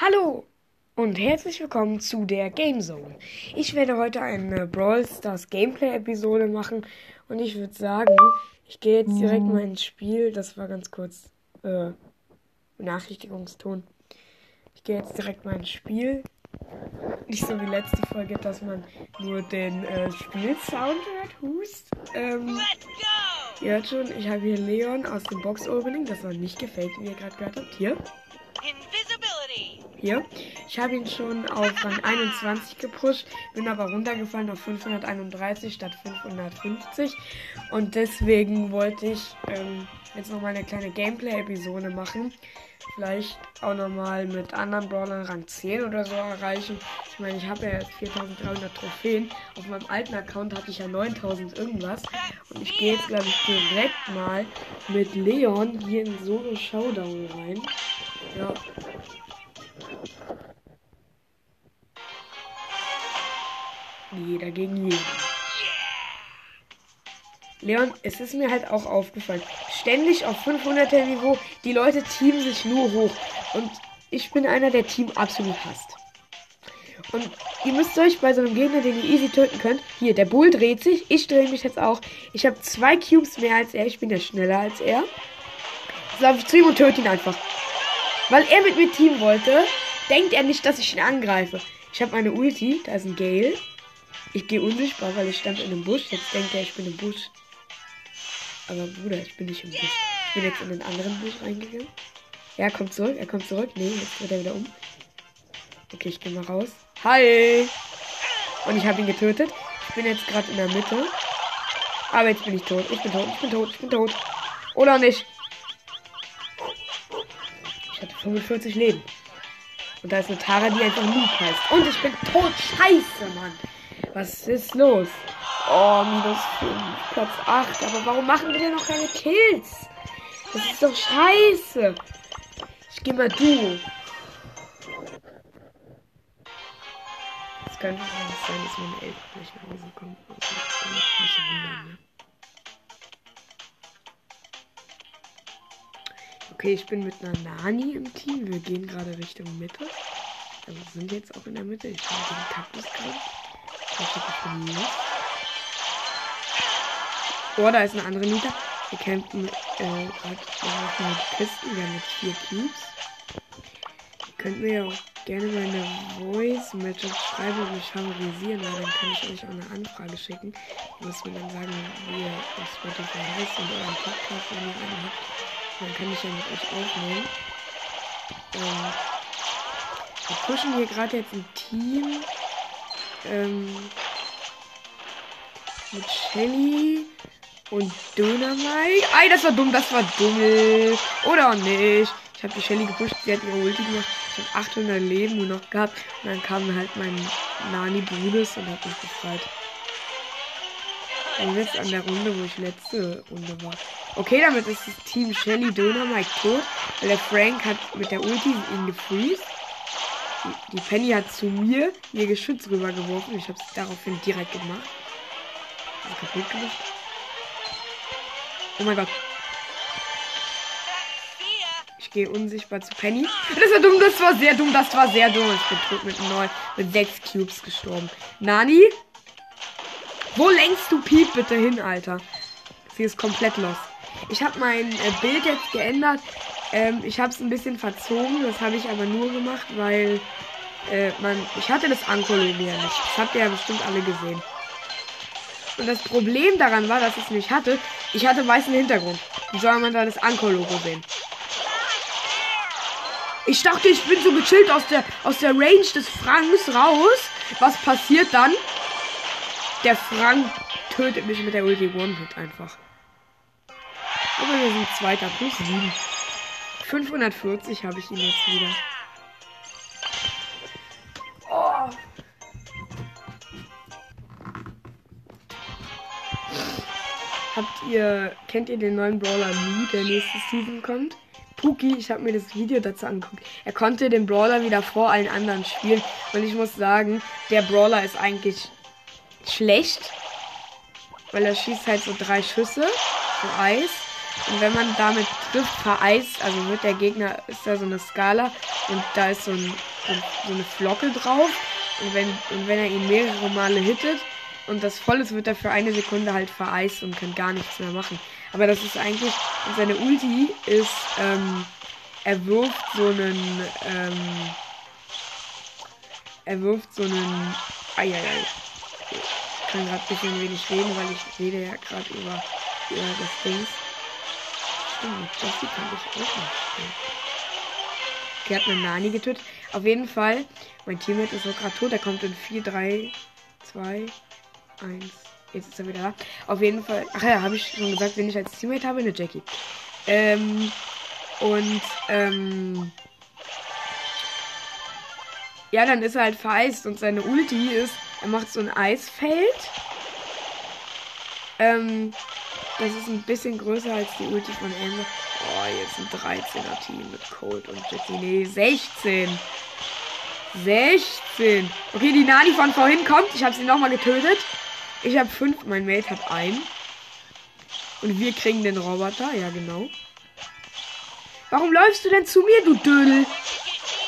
Hallo und herzlich willkommen zu der Game Zone. Ich werde heute eine Brawl Stars Gameplay-Episode machen und ich würde sagen, ich gehe jetzt direkt mal ins Spiel. Das war ganz kurz äh, Benachrichtigungston. Ich gehe jetzt direkt mal ins Spiel. Nicht so wie letzte Folge, dass man nur den äh, Spielsound hört. Hust. Ähm, ihr hört schon, ich habe hier Leon aus dem Box-Opening. Das war nicht gefaked, wie ihr gerade gehört habt. Hier. Hier. Ich habe ihn schon auf Rang 21 gepusht, bin aber runtergefallen auf 531 statt 550. Und deswegen wollte ich ähm, jetzt nochmal eine kleine Gameplay-Episode machen. Vielleicht auch nochmal mit anderen Brawlern Rang 10 oder so erreichen. Ich meine, ich habe ja jetzt 4300 Trophäen. Auf meinem alten Account hatte ich ja 9000 irgendwas. Und ich gehe jetzt, glaube ich, direkt mal mit Leon hier in Solo Showdown rein. Ja. Jeder gegen jeden. Leon, es ist mir halt auch aufgefallen. Ständig auf 500er Niveau, die Leute teamen sich nur hoch. Und ich bin einer, der Team absolut hasst. Und ihr müsst euch bei so einem Gegner, den ihr easy töten könnt. Hier, der Bull dreht sich. Ich drehe mich jetzt auch. Ich habe zwei Cubes mehr als er. Ich bin ja schneller als er. Jetzt laufe ich zu ihm und töte ihn einfach. Weil er mit mir Team wollte, denkt er nicht, dass ich ihn angreife. Ich habe meine Ulti. Da ist ein Gale. Ich gehe unsichtbar, weil ich stand in einem Busch. Jetzt denkt er, ich bin im Busch. Aber Bruder, ich bin nicht im Busch. Ich bin jetzt in den anderen Busch reingegangen. Ja, er kommt zurück. Er kommt zurück. Nee, jetzt wird er wieder um. Okay, ich gehe mal raus. Hi! Und ich habe ihn getötet. Ich bin jetzt gerade in der Mitte. Aber jetzt bin ich tot. Ich bin tot. Ich bin tot. Ich bin tot. Oder nicht? Ich hatte 45 Leben. Und da ist eine Tara, die einfach Noob heißt. Und ich bin tot. Scheiße, Mann. Was ist los? Oh, minus 5, Platz 8. Aber warum machen wir denn noch keine Kills? Das ist doch scheiße. Ich gehe mal du. Es könnte sein, dass meine Eltern gleich nach Hause kommen. Also, das kann ich nicht wundern, ne? Okay, ich bin mit einer Nani im Team. Wir gehen gerade Richtung Mitte. Also sind jetzt auch in der Mitte. Ich mit dem Kaktus gerade. Oh, da ist eine andere Nita. Wir kämpfen äh, mit Kisten. Wir haben jetzt vier Cubes. Könnt mir ja auch gerne meine Voice Message schreiben und mich favorisieren, weil dann kann ich euch auch eine Anfrage schicken. Ihr müsst mir dann sagen, wie ihr auf Spotify heißt und euren Podcast, wenn ihr einen habt. Dann kann ich ja mit euch aufnehmen. Ähm, wir pushen hier gerade jetzt ein Team. Ähm, mit Shelly und Dynamite. Ei, das war dumm, das war dumm. Oder auch nicht. Ich habe die Shelly gepusht, sie hat ihre Ulti gemacht. Ich habe 800 Leben nur noch gehabt. Und dann kam halt mein Nani Brudes und hat mich befreit. Und jetzt an der Runde, wo ich letzte Runde war. Okay, damit ist das Team Shelly Dynamite tot. Weil der Frank hat mit der Ulti ihn gefreezed. Die, Penny hat zu mir ihr Geschütz rübergeworfen. Ich habe es daraufhin direkt gemacht. Kaputt gemacht. Oh mein Gott. Ich gehe unsichtbar zu Penny. Das war dumm, das war sehr dumm, das war sehr dumm. Ich bin tot mit neun, mit sechs Cubes gestorben. Nani? Wo lenkst du Piep bitte hin, Alter? Sie ist komplett los. Ich habe mein äh, Bild jetzt geändert. Ähm, ich habe es ein bisschen verzogen. Das habe ich aber nur gemacht, weil äh, man, ich hatte das Anko-Logo ja nicht. Das habt ihr ja bestimmt alle gesehen. Und das Problem daran war, dass ich es nicht hatte. Ich hatte weißen Hintergrund. Wie soll man da das Anko-Logo sehen? Ich dachte, ich bin so gechillt aus der, aus der Range des Franks raus. Was passiert dann? Der Frank tötet mich mit der Ulti One-Hit einfach. Aber wir sind Zweiter plus 7. 540 habe ich ihn jetzt wieder. Oh. Habt ihr, kennt ihr den neuen Brawler Lou, der nächste Season kommt? Puki, ich habe mir das Video dazu angeguckt. Er konnte den Brawler wieder vor allen anderen spielen. Und ich muss sagen, der Brawler ist eigentlich schlecht. Weil er schießt halt so drei Schüsse. So Eis. Und wenn man damit trifft, vereist, also wird der Gegner, ist da so eine Skala und da ist so, ein, so eine Flocke drauf. Und wenn, und wenn er ihn mehrere Male hittet und das voll ist, wird er für eine Sekunde halt vereist und kann gar nichts mehr machen. Aber das ist eigentlich, und seine Ulti ist, ähm, er wirft so einen, ähm, er wirft so einen, eieiei. Ich kann gerade ein bisschen wenig reden, weil ich rede ja gerade über, über das Ding. Stimmt, Jessie kann ich auch nicht spielen. Okay, hat eine Nani getötet. Auf jeden Fall, mein Teammate ist auch gerade tot. Er kommt in 4, 3, 2, 1. Jetzt ist er wieder da. Auf jeden Fall. Ach ja, habe ich schon gesagt, wenn ich als Teammate habe, eine Jackie. Ähm. Und, ähm. Ja, dann ist er halt vereist und seine Ulti ist, er macht so ein Eisfeld. Ähm, das ist ein bisschen größer als die Ulti von Amber. Oh, jetzt ein 13er Team mit Cold und Jessie. Nee, 16. 16. Okay, die Nani von vorhin kommt. Ich habe sie nochmal getötet. Ich habe 5, mein Mate hat einen. Und wir kriegen den Roboter, ja genau. Warum läufst du denn zu mir, du Dödel?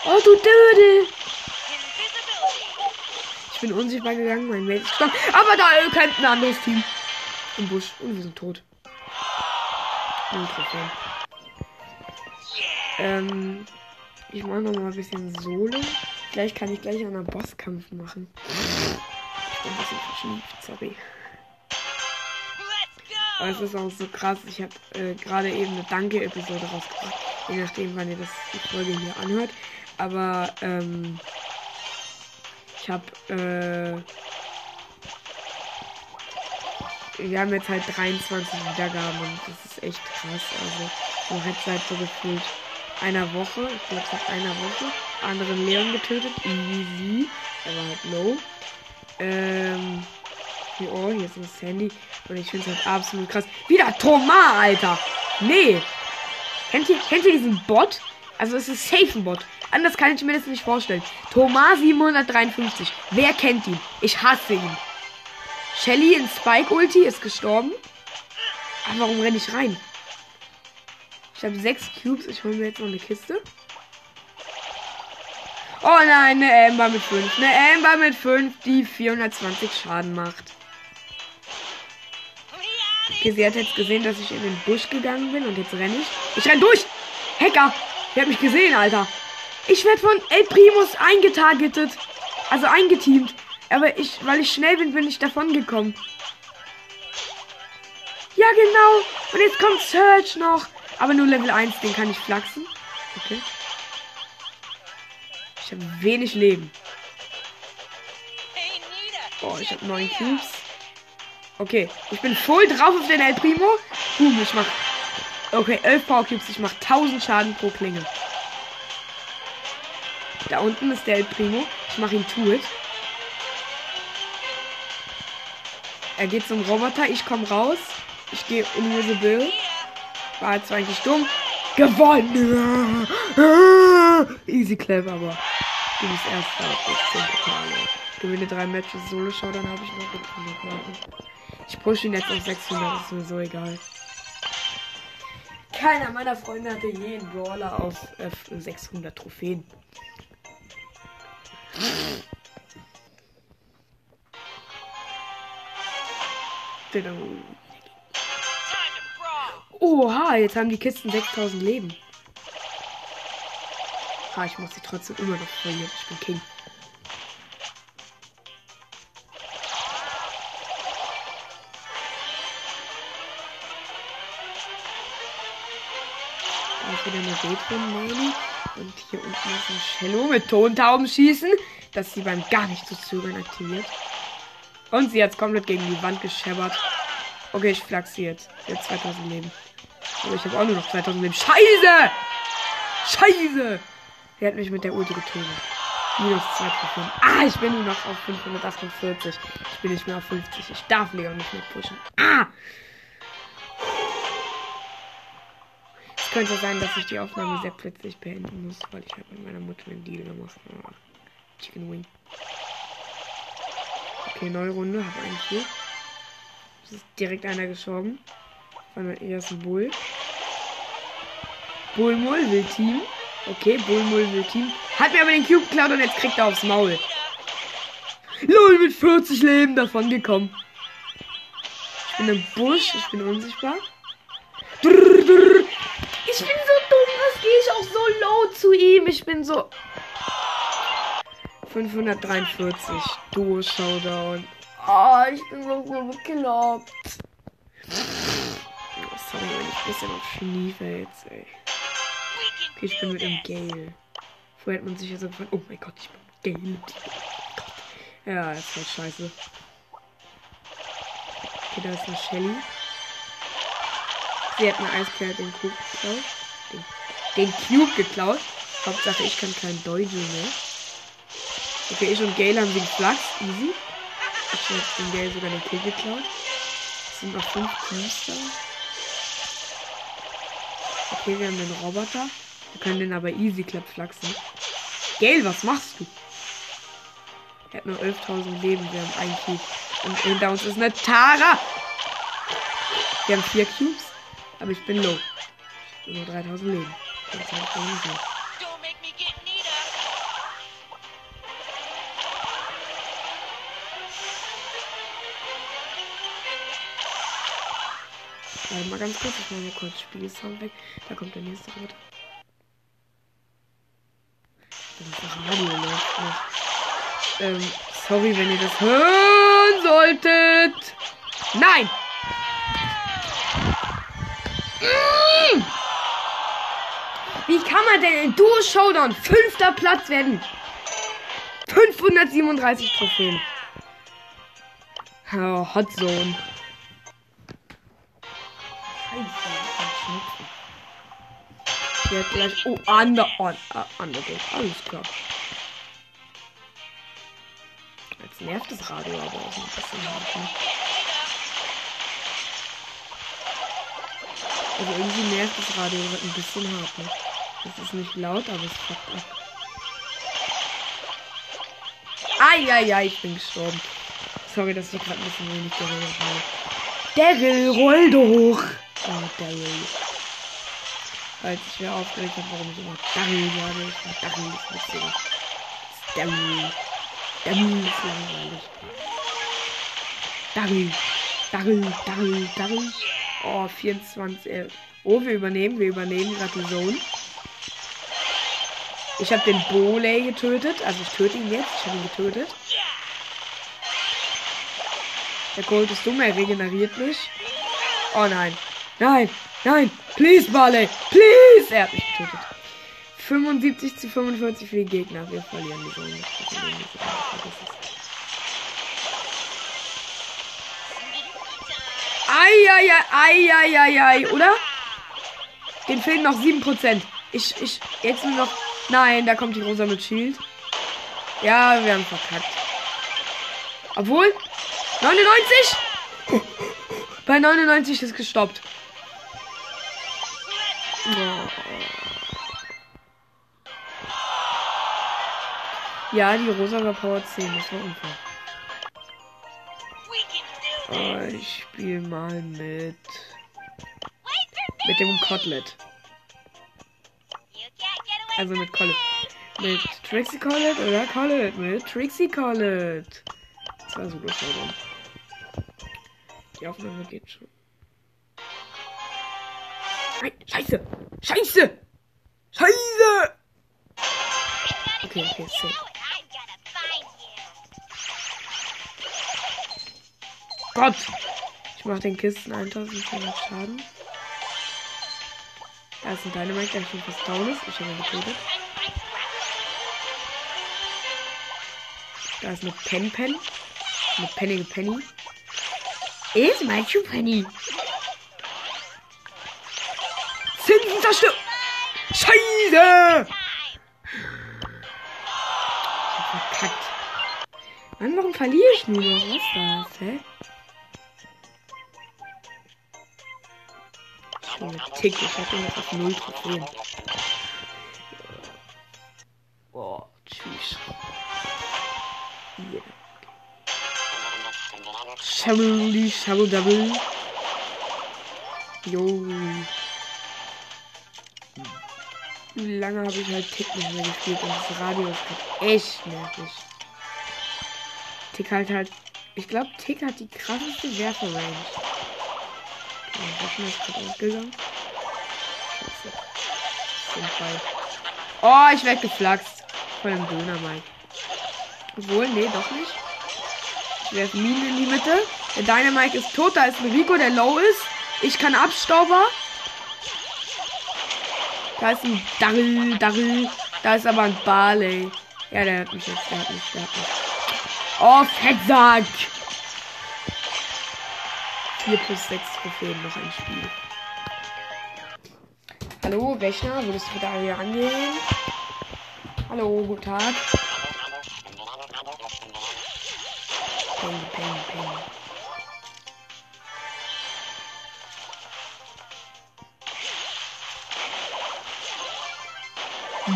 Oh, du Dödel. Ich bin unsichtbar gegangen, mein Mate ist gestorben. Aber da kennt ein anderes Team. Im Busch. Und wir sind tot. Mikrofon. Ähm, ich mache noch mal ein bisschen Solo. Vielleicht kann ich gleich einen Bosskampf machen. Ich bin ein bisschen verschnupft, sorry. Aber es ist auch so krass. Ich habe äh, gerade eben eine Danke-Episode rausgebracht. Je nachdem, wann ihr das die Folge hier anhört. Aber ähm, ich habe äh, wir haben jetzt halt 23 Wiedergaben und das ist echt krass. Also man hat seit so gefühlt einer Woche, ich glaube seit einer Woche, anderen Leon getötet, easy, er war halt low. Ähm, hier, oh, hier ist ein Sandy und ich finde es halt absolut krass. Wieder Thomas, Alter! Nee! Kennt ihr, kennt ihr diesen Bot? Also es ist safe ein Bot. Anders kann ich mir das nicht vorstellen. Thomas 753. Wer kennt ihn? Ich hasse ihn. Shelly in Spike Ulti ist gestorben. Ach, warum renne ich rein? Ich habe sechs Cubes. Ich hole mir jetzt noch eine Kiste. Oh nein, eine Amber mit 5. Eine Amber mit 5, die 420 Schaden macht. Okay, sie hat jetzt gesehen, dass ich in den Busch gegangen bin und jetzt renne ich. Ich renne durch! Hacker! Der hat mich gesehen, Alter. Ich werde von El Primus eingetargetet. Also eingeteamt. Aber ich, weil ich schnell bin, bin ich davon gekommen. Ja, genau. Und jetzt kommt Search noch. Aber nur Level 1, den kann ich flachsen. Okay. Ich habe wenig Leben. Oh, ich habe neun Cubes. Okay, ich bin voll drauf auf den El Primo. Boom, ich mach. Okay, 11 Power Cubes. Ich mach 1000 Schaden pro Klinge. Da unten ist der El Primo. Ich mach ihn to Er geht zum Roboter. Ich komme raus. Ich gehe Invisible. War jetzt eigentlich dumm. Gewonnen! Easy clap, aber du bist erster auf 16 Pokale. Gewinne drei Matches Solo-Show, dann habe ich noch 500 Marken. Ich pushe ihn jetzt auf 600, ist mir so egal. Keiner meiner Freunde hatte je einen Brawler auf äh, 600 Trophäen. Oha, jetzt haben die Kisten 6000 Leben. Ah, ich muss sie trotzdem immer noch verlieren. Ich bin King. Da ist wieder eine Retro-Nanny. Und hier unten ist ein Cello mit Tontauben schießen. dass sie beim gar nicht zu zögern aktiviert. Und sie hat komplett gegen die Wand gescheppert. Okay, ich flachs sie jetzt. Jetzt 2000 Leben. Aber ich habe auch nur noch 2000 Leben. Scheiße! Scheiße! Er hat mich mit der Ulti getötet. Minus 2 Trophäen. Ah, ich bin nur noch auf 548. Ich bin nicht mehr auf 50. Ich darf Leon nicht mehr pushen. Ah! Es könnte sein, dass ich die Aufnahme sehr plötzlich beenden muss, weil ich halt mit meiner Mutter einen Deal gemacht habe. Chicken Wing. Okay, neue Runde. Hab hier. Es ist direkt einer gestorben. Von der ersten Bull. Bullmull will Team. Okay, Bullmull will Team. Hat mir aber den Cube geklaut und jetzt kriegt er aufs Maul. LOL mit 40 Leben davon gekommen. Ich bin im Busch, ich bin unsichtbar. Ich bin so dumm, was gehe ich auch so low zu ihm? Ich bin so. 543. Duo Showdown. Ah, ich bin so gut gekloppt. Oh, sorry, wenn ich ein bisschen auf Schniefe jetzt, ey. Okay, ich bin mit dem Gale. Vorher hat man sich ja so gefragt, oh mein Gott, ich bin Gale. Ja, das war scheiße. Okay, da ist eine Shelly. Sie hat mir eiskalt den Cube geklaut. Den, den Cube geklaut. Hauptsache, ich kann kein Dojo mehr. Okay, ich und Gale haben den Flachs. Easy. Ich habe den Gale sogar den Kill geklaut. Es sind noch fünf Teams da. Okay, wir haben den Roboter. Wir können den aber easy klapp flachsen. Gale, was machst du? Er hat nur 11.000 Leben. Wir haben einen Cube. Und hinter uns ist eine Tara. Wir haben vier Cubes. Aber ich bin low. Nur 3000 Leben. Das heißt, ich Warte mal ganz kurz, ich mache mal kurz Spielsound weg. Da kommt der nächste Rot. Das ist das Radio läuft noch. Ähm, sorry, wenn ihr das hören solltet. Nein! Mm! Wie kann man denn in Duo Showdown fünfter Platz werden? 537 Trophäen. Oh, Hot Zone. Ich werde gleich. Oh, Under. On, uh, Underdog. Alles klar. Jetzt nervt das Radio aber auch ein bisschen hart. Also irgendwie nervt das Radio ein bisschen hart. Das ist nicht laut, aber es fuckt ab. Eieiei, ich bin gestorben. Sorry, dass ich gerade ein bisschen wenig geredet habe. Daryl, roll doch! Oh, Daryl. Als ich mir aufgeregt habe, warum ich immer Daryl sage. Ich war Daryl ist nicht so. Das ist langweilig. Daryl. Daryl, Daryl, Daryl. Oh, 24. Äh. Oh, wir übernehmen, wir übernehmen gerade die Zone. Ich habe den Boley getötet. Also ich töte ihn jetzt. Ich habe ihn getötet. Der Gold ist dumm, er regeneriert mich. Oh nein. Nein, nein. Please, Barley. Please. Er hat mich getötet. 75 zu 45 für die Gegner. Wir verlieren die es. Eieiei, oder? Den fehlen noch 7%. Ich, ich, jetzt nur noch. Nein, da kommt die Rosa mit Shield. Ja, wir haben verkackt. Obwohl, 99? Bei 99 ist gestoppt. Ja, die Rosa war Power 10. Das war unfair. Oh, ich spiele mal mit. Mit dem Kotlet. Also mit Collet. Mit Trixie Collet oder Collet? Mit Trixie Collet. Das war super schade. Die Aufnahme geht schon. Nein, Scheiße! Scheiße! Scheiße! Okay, okay, safe. Gott! Ich mach den Kisten 1400 Schaden. Da ist ein Dynamite, der schon fast down ist. Ich habe ihn getötet. Da ist eine Pen Pen. Eine pennige Penny. Ist mein Schuh Penny. Zinsen zerstört. Scheiße! Verkackt. Mann, warum verliere ich nur noch? Was ist das, hä? Bin mit Tick. Ich hab ihn jetzt auf 0 Trophäen. Boah, tschüss. Yeah. Shabble, shabble, double. Jo. Lange habe ich halt Tick nicht mehr gespielt und das Radio ist halt echt nervig. Tick halt halt. Ich glaube, Tick hat die krasseste Werferrange. Okay, Rechner ist gerade ausgegangen. Oh, ich werde geflaxt. Von dem Döner, Mike. Obwohl, nee, doch nicht. Ich werfe Minen in die Mitte. Der Dynamite ist tot. Da ist ein Rico, der low ist. Ich kann Abstauber. Da ist ein Darrell, Darrell. Da ist aber ein Barley. Ja, der hat mich jetzt. Der hat mich, der hat mich. Oh, Fettsack! 4 plus 6 Trophäen, noch ein Spiel. Hallo, Rechner, würdest du da hier angehen? Hallo, guten Tag. Peng, peng, peng.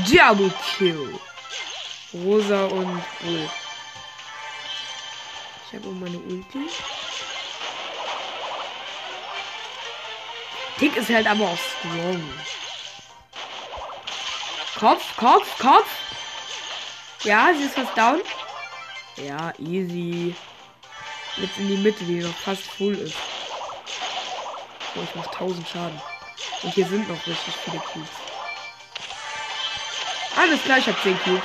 Double Kill. Rosa und Bull. Ich habe auch meine Ulti. Tick ist halt aber auch strong. Kopf, Kopf, Kopf. Ja, sie ist fast down. Ja, easy. Jetzt in die Mitte, die noch fast full ist. So, ich mach 1000 Schaden. Und hier sind noch richtig viele Cubes. Alles klar, ich hab 10 Cubes.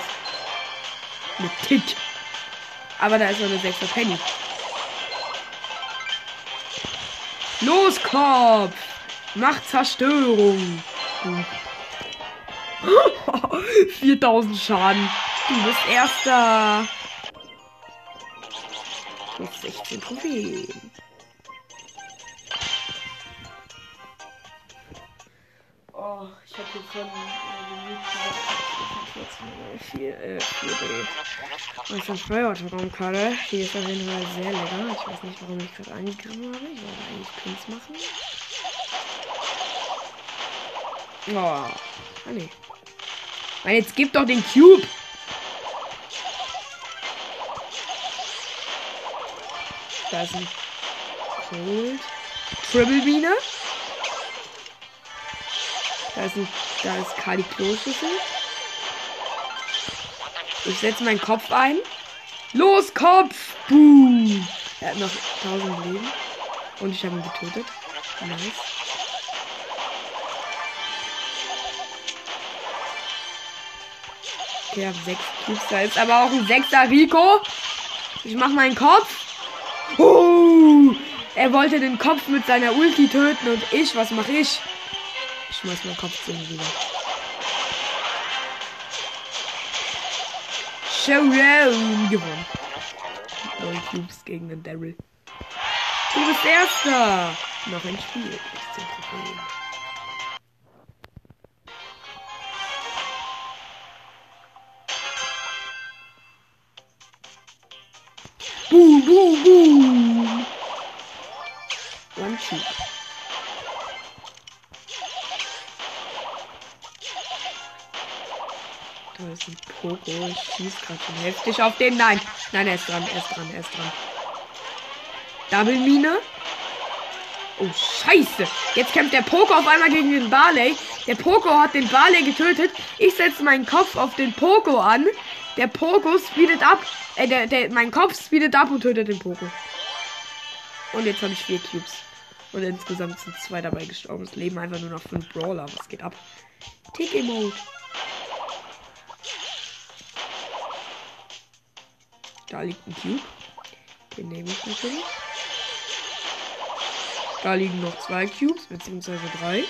Mit Tick. Aber da ist noch eine 6 Penny. Los, Kopf! Mach Zerstörung! Hm. 4000 Schaden. Du bist Erster. Plus 16 Trophäen. Oh, ich hab hier von äh, 4D. Und ich habe Feuerraumkarte. Die ist auf jeden Fall sehr lecker. Ich weiß nicht, warum ich gerade angegriffen habe. Ich wollte eigentlich Pins machen. Oh. Ah, nee. Mann, jetzt gib doch den Cube. Da ist ein Cold. Triple Biene. Da ist ein, da ist Kali Kloschüssel. Ich setze meinen Kopf ein. Los, Kopf! Boom! Er hat noch 1000 Leben. Und ich habe ihn getötet. Nice. Okay, ich habe 6 Cubes. Da ist aber auch ein 6er Rico. Ich mach meinen Kopf. Oh! Er wollte den Kopf mit seiner Ulti töten und ich, was mache ich? Schmeiß meinen Kopf zu ihm rüber. Showdown gewonnen. 9 Cubes gegen den Daryl. Du bist Erster. Noch ein Spiel. Poco. Ich schieß gerade schon heftig auf den. Nein. Nein, er ist dran. Er ist dran. Er ist dran. Double Mine. Oh, scheiße. Jetzt kämpft der Poco auf einmal gegen den Barley. Der Poco hat den Barley getötet. Ich setze meinen Kopf auf den Poco an. Der Poco speedet ab. Äh, der, der, mein Kopf speedet ab und tötet den Poco. Und jetzt habe ich vier Cubes. Und insgesamt sind zwei dabei gestorben. Es leben einfach nur noch fünf Brawler. Was geht ab? Tiki Da liegt ein Cube. Den nehme ich natürlich. Da liegen noch zwei Cubes, beziehungsweise drei.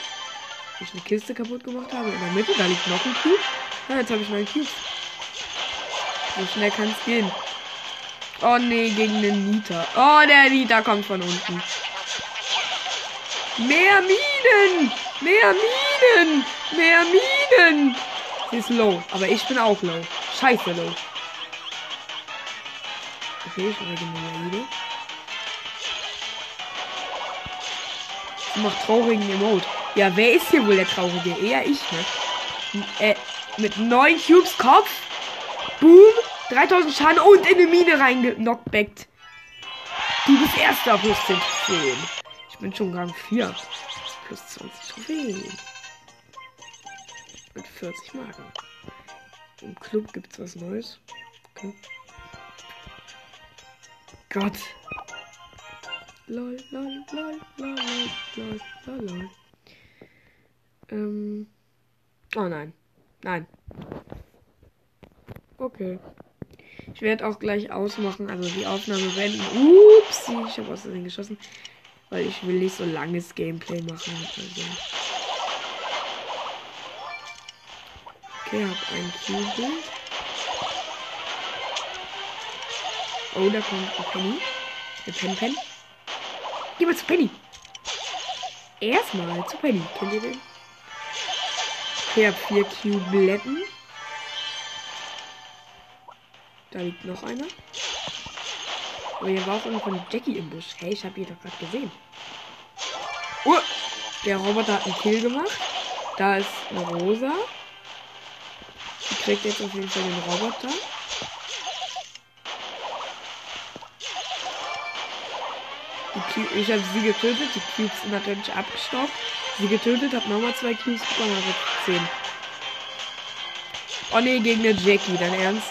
Wo ich eine Kiste kaputt gemacht habe. In der Mitte, da liegt noch ein Cube. Ja, jetzt habe ich neun Cubes. So schnell kann es gehen. Oh nee, gegen den Nita. Oh, der Nita kommt von unten. Mehr Minen! Mehr Minen! Mehr Minen! Sie ist low, aber ich bin auch low. Scheiße low. Regeneriere. Sie macht traurigen Emote. Ja, wer ist hier wohl der Traurige? Eher ich, ne? Äh, mit 9 Cubes Kopf. Boom. 3000 Schaden und in eine Mine reingenockt. Du bist erster plus 10 Trophäen. Ich bin schon Rang 4. Plus 20 Trophäen. Mit 40 Marken. Im Club gibt's was Neues. Okay. Gott. Lol, lol, lol, lol, lol, lol, lol. Ähm. Oh nein. Nein. Okay. Ich werde auch gleich ausmachen, also die Aufnahme beenden. Ups, ich habe aus Versehen geschossen. Weil ich will nicht so langes Gameplay machen. Also. Okay, hab ein Cube. Oh, da kommt ein Penny. Der Pen Pen. Geh mal zu Penny. Erstmal zu Penny. Kennt ihr den? Okay, hab vier Cubeletten. Da liegt noch einer. Aber hier war auch irgendwann Jackie im Busch. Hey, ich habe ihn doch gerade gesehen. Oh, der Roboter hat einen Kill gemacht. Da ist eine Rosa. Die kriegt jetzt auf jeden Fall den Roboter. Ich habe sie getötet. Die Cubes sind natürlich abgestaubt. Sie getötet, habe nochmal zwei Cubes bekommen, jetzt zehn. Oh ne, gegen eine Jackie, dein Ernst?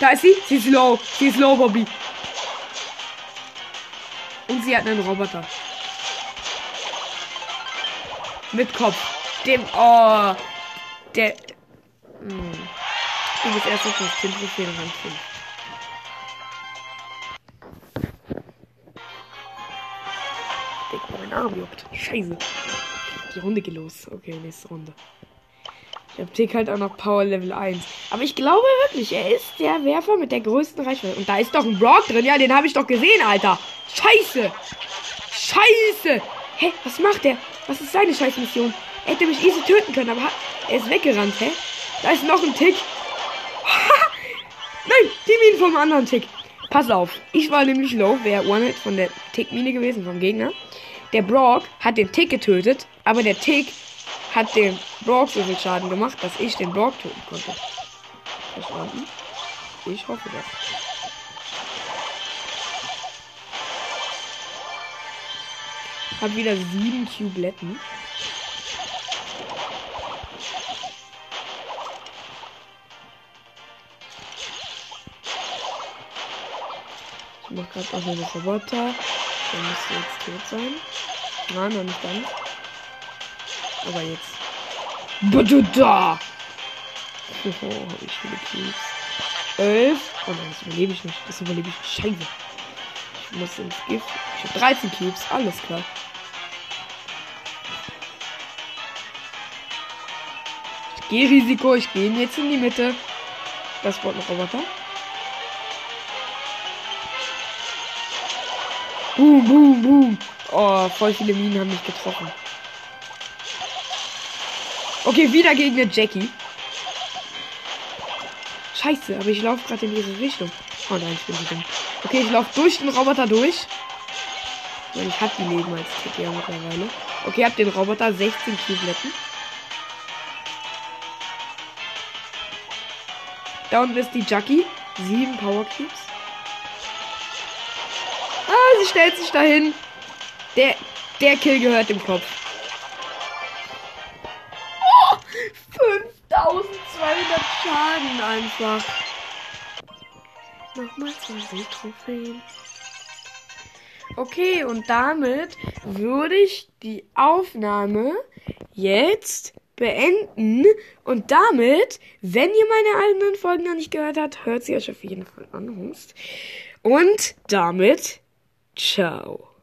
Da ist sie. Sie ist low. Sie ist low, Bobby. Und sie hat einen Roboter. Mit Kopf. Dem. Oh. Der. Hm. Du bist erst auf das 10 Trophäen Rang 5. Digga, mein Arm juckt. Scheiße. Die Runde geht los. Okay, nächste Runde. Der Tick halt auch noch Power Level 1. Aber ich glaube wirklich, er ist der Werfer mit der größten Reichweite. Und da ist doch ein Brock drin. Ja, den habe ich doch gesehen, Alter. Scheiße. Scheiße. Hä, was macht der? Was ist seine Scheißmission? Er hätte mich easy töten können, aber er ist weggerannt, hä? Da ist noch ein Tick. Die Mine vom anderen Tick. Pass auf. Ich war nämlich low, wäre One-Hit von der Tick-Mine gewesen, vom Gegner. Der Brock hat den Tick getötet, aber der Tick hat dem Brock so viel Schaden gemacht, dass ich den Brock töten konnte. Verstanden? Ich hoffe das. Hab wieder sieben Cubeletten. Ich mach gerade auch den Roboter. Der müsste jetzt tot sein. Nein, noch nicht ganz. Aber jetzt. Bitte da! Oh, hab ich viele Cubes. Elf. Oh nein, das überlebe ich nicht. Das überlebe ich. Scheiße. Ich muss ins Gift. Ich habe 13 Cubes. Alles klar. Ich gehe Risiko. Ich gehe jetzt in die Mitte. Das braucht noch Roboter. Boom, boom, boom. Oh, voll viele Minen haben mich getroffen. Okay, wieder gegen eine Jackie. Scheiße, aber ich laufe gerade in diese Richtung. Oh nein, ich bin so. Okay, ich laufe durch den Roboter durch. Und ich habe die Leben als ja mittlerweile. Okay, hab den Roboter 16 Cubeletten. Da unten ist die Jackie. 7 Power Cubes. Ah, sie stellt sich dahin. Der, der Kill gehört dem Kopf. Oh, 5200 Schaden einfach. Nochmal 20 Trophäen. Okay, und damit würde ich die Aufnahme jetzt beenden. Und damit, wenn ihr meine anderen Folgen noch nicht gehört habt, hört sie euch auf jeden Fall an. Und damit, ciao.